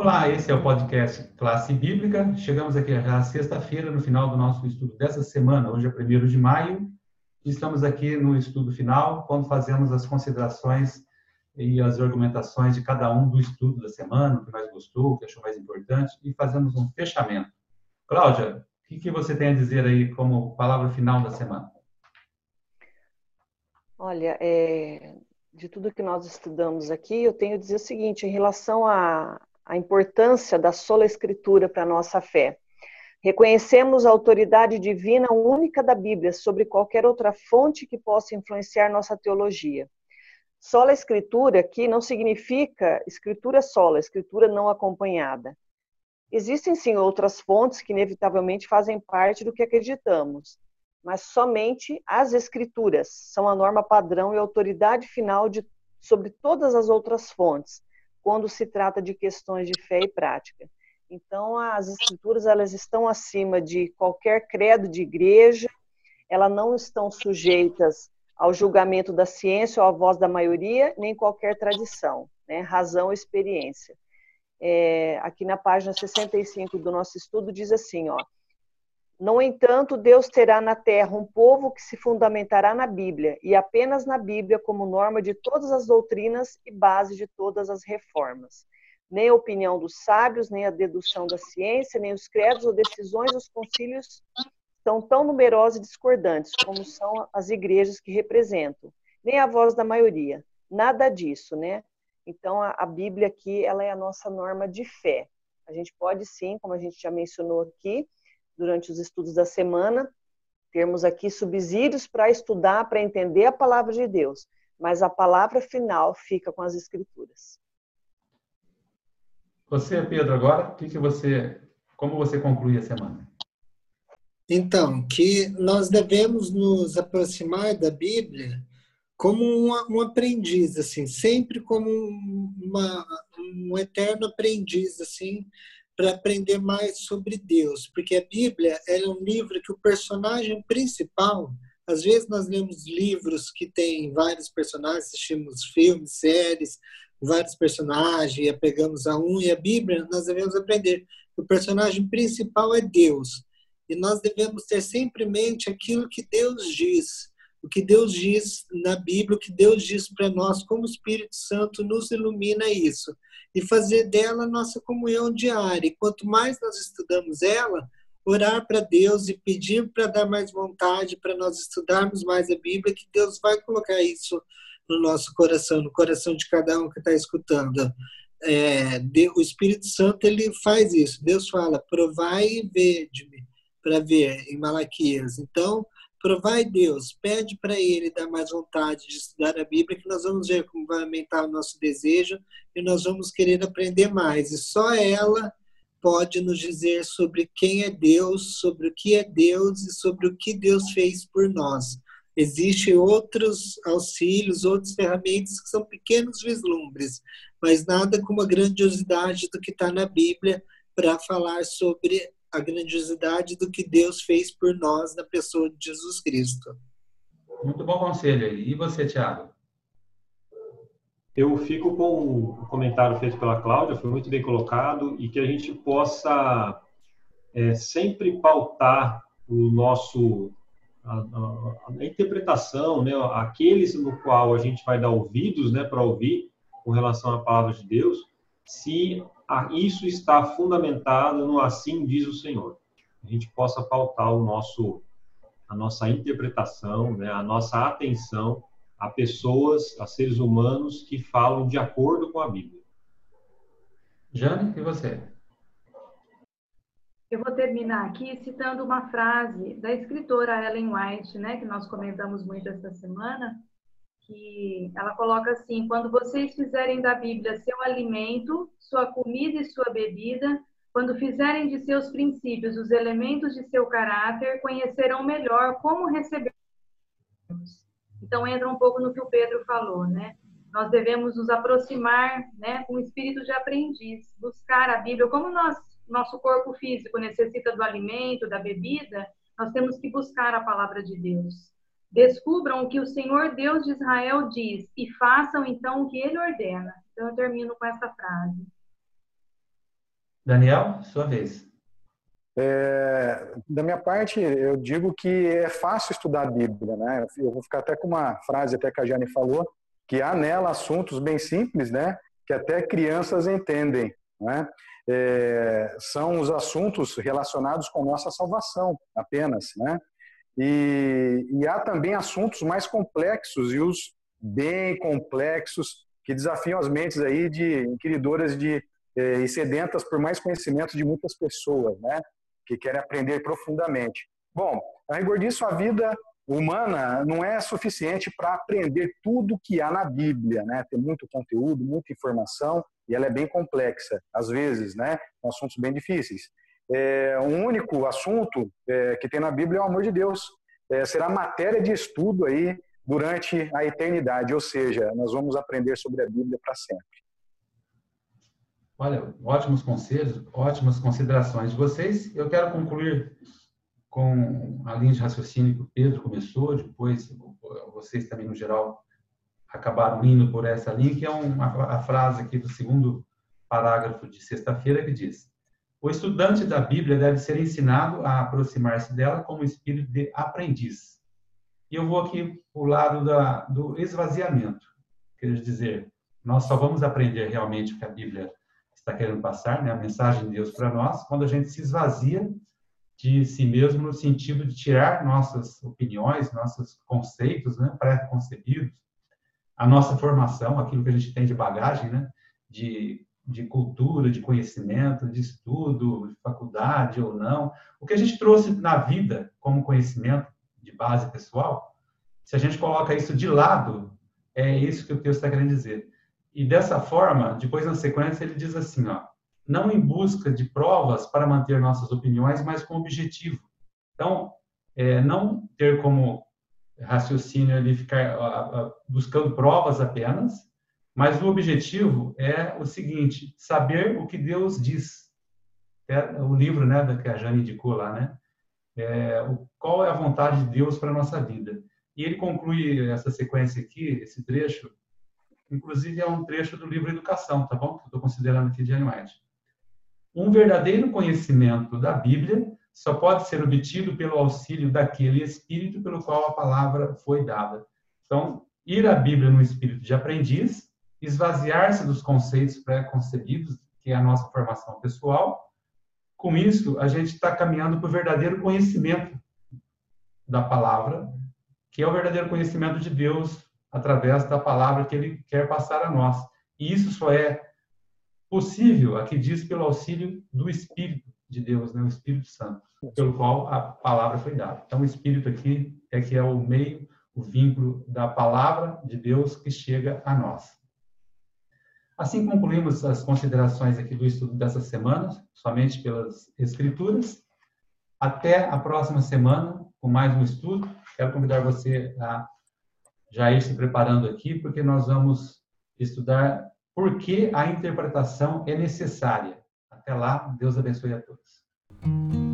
Olá, esse é o podcast Classe Bíblica. Chegamos aqui já sexta-feira, no final do nosso estudo dessa semana. Hoje é 1 de maio. Estamos aqui no estudo final, quando fazemos as considerações e as argumentações de cada um do estudo da semana, o que mais gostou, o que achou mais importante, e fazemos um fechamento. Cláudia, o que, que você tem a dizer aí como palavra final da semana? Olha, é, de tudo que nós estudamos aqui, eu tenho a dizer o seguinte, em relação à, à importância da sola escritura para a nossa fé. Reconhecemos a autoridade divina única da Bíblia sobre qualquer outra fonte que possa influenciar nossa teologia. Sola escritura aqui não significa escritura sola, escritura não acompanhada. Existem sim outras fontes que inevitavelmente fazem parte do que acreditamos, mas somente as escrituras são a norma padrão e autoridade final de, sobre todas as outras fontes, quando se trata de questões de fé e prática. Então, as escrituras elas estão acima de qualquer credo de igreja, elas não estão sujeitas ao julgamento da ciência ou à voz da maioria, nem qualquer tradição, né? razão ou experiência. É, aqui na página 65 do nosso estudo diz assim, ó, no entanto, Deus terá na terra um povo que se fundamentará na Bíblia e apenas na Bíblia como norma de todas as doutrinas e base de todas as reformas. Nem a opinião dos sábios, nem a dedução da ciência, nem os credos ou decisões dos concílios são tão numerosas e discordantes como são as igrejas que representam, nem a voz da maioria. Nada disso, né? Então, a, a Bíblia aqui, ela é a nossa norma de fé. A gente pode sim, como a gente já mencionou aqui, durante os estudos da semana, termos aqui subsídios para estudar, para entender a palavra de Deus, mas a palavra final fica com as escrituras. Você, Pedro, agora, o que, que você, como você conclui a semana? Então, que nós devemos nos aproximar da Bíblia como um, um aprendiz, assim, sempre como uma, um eterno aprendiz, assim, para aprender mais sobre Deus, porque a Bíblia é um livro que o personagem principal, às vezes nós lemos livros que têm vários personagens, assistimos filmes, séries, vários personagens, e apegamos a um, e a Bíblia nós devemos aprender. O personagem principal é Deus, e nós devemos ter sempre em mente aquilo que Deus diz, o que Deus diz na Bíblia, o que Deus diz para nós, como o Espírito Santo nos ilumina isso e fazer dela nossa comunhão diária. E quanto mais nós estudamos ela, orar para Deus e pedir para dar mais vontade para nós estudarmos mais a Bíblia, que Deus vai colocar isso no nosso coração, no coração de cada um que está escutando. É, o Espírito Santo ele faz isso. Deus fala: provai e vede-me para ver em Malaquias. Então, provai Deus, pede para Ele dar mais vontade de estudar a Bíblia, que nós vamos ver como vai aumentar o nosso desejo e nós vamos querer aprender mais. E só ela pode nos dizer sobre quem é Deus, sobre o que é Deus e sobre o que Deus fez por nós. Existem outros auxílios, outras ferramentas que são pequenos vislumbres, mas nada como a grandiosidade do que está na Bíblia para falar sobre a grandiosidade do que Deus fez por nós na pessoa de Jesus Cristo. Muito bom conselho aí. E você, Tiago? Eu fico com o comentário feito pela Cláudia, foi muito bem colocado, e que a gente possa é, sempre pautar o nosso a, a, a, interpretação, né, aqueles no qual a gente vai dar ouvidos, né, para ouvir com relação à palavra de Deus, se isso está fundamentado no assim diz o Senhor. A gente possa pautar o nosso, a nossa interpretação, né, a nossa atenção a pessoas, a seres humanos que falam de acordo com a Bíblia. Jane, e você? Eu vou terminar aqui citando uma frase da escritora Ellen White, né, que nós comentamos muito esta semana, que ela coloca assim: quando vocês fizerem da Bíblia seu alimento, sua comida e sua bebida, quando fizerem de seus princípios os elementos de seu caráter, conhecerão melhor como receber. Então entra um pouco no que o Pedro falou, né? Nós devemos nos aproximar, né, com o espírito de aprendiz, buscar a Bíblia, como nós, nosso corpo físico necessita do alimento, da bebida, nós temos que buscar a palavra de Deus. Descubram o que o Senhor Deus de Israel diz e façam então o que ele ordena. Então eu termino com essa frase. Daniel, sua vez. É, da minha parte, eu digo que é fácil estudar a Bíblia, né? Eu vou ficar até com uma frase até que a Jane falou, que há nela assuntos bem simples, né? Que até crianças entendem, né? É, são os assuntos relacionados com a nossa salvação, apenas, né? E, e há também assuntos mais complexos e os bem complexos que desafiam as mentes aí de inquiridoras de eh, e sedentas por mais conhecimento de muitas pessoas, né? que querem aprender profundamente. Bom, a rigor disso, a vida humana não é suficiente para aprender tudo que há na Bíblia, né? Tem muito conteúdo, muita informação e ela é bem complexa, às vezes, né? Com assuntos bem difíceis. É, um único assunto é, que tem na Bíblia é o amor de Deus. É, será matéria de estudo aí durante a eternidade, ou seja, nós vamos aprender sobre a Bíblia para sempre. Olha, ótimos conselhos, ótimas considerações de vocês. Eu quero concluir com a linha de raciocínio que o Pedro começou, depois vocês também, no geral, acabaram indo por essa linha, que é uma, a frase aqui do segundo parágrafo de sexta-feira, que diz: O estudante da Bíblia deve ser ensinado a aproximar-se dela como espírito de aprendiz. E eu vou aqui para o lado da, do esvaziamento. Quer dizer, nós só vamos aprender realmente o que a Bíblia está querendo passar, né, a mensagem de Deus para nós, quando a gente se esvazia de si mesmo no sentido de tirar nossas opiniões, nossos conceitos, né, pré-concebidos, a nossa formação, aquilo que a gente tem de bagagem, né, de, de cultura, de conhecimento, de estudo, de faculdade ou não, o que a gente trouxe na vida como conhecimento de base pessoal, se a gente coloca isso de lado, é isso que o texto está querendo dizer. E dessa forma, depois na sequência, ele diz assim, ó, não em busca de provas para manter nossas opiniões, mas com objetivo. Então, é, não ter como raciocínio ali ficar buscando provas apenas, mas o objetivo é o seguinte: saber o que Deus diz. É o livro, né, que a Jane indicou lá, né? É, o, qual é a vontade de Deus para nossa vida? E ele conclui essa sequência aqui, esse trecho, Inclusive, é um trecho do livro Educação, tá bom? Que eu estou considerando aqui de White. Um verdadeiro conhecimento da Bíblia só pode ser obtido pelo auxílio daquele espírito pelo qual a palavra foi dada. Então, ir à Bíblia no espírito de aprendiz, esvaziar-se dos conceitos pré-concebidos, que é a nossa formação pessoal. Com isso, a gente está caminhando para o verdadeiro conhecimento da palavra, que é o verdadeiro conhecimento de Deus através da palavra que ele quer passar a nós. E isso só é possível, aqui diz, pelo auxílio do Espírito de Deus, né? o Espírito Santo, pelo qual a palavra foi dada. Então, o Espírito aqui é que é o meio, o vínculo da palavra de Deus que chega a nós. Assim concluímos as considerações aqui do estudo dessa semana, somente pelas Escrituras. Até a próxima semana, com mais um estudo. Quero convidar você a já ir se preparando aqui, porque nós vamos estudar por que a interpretação é necessária. Até lá, Deus abençoe a todos.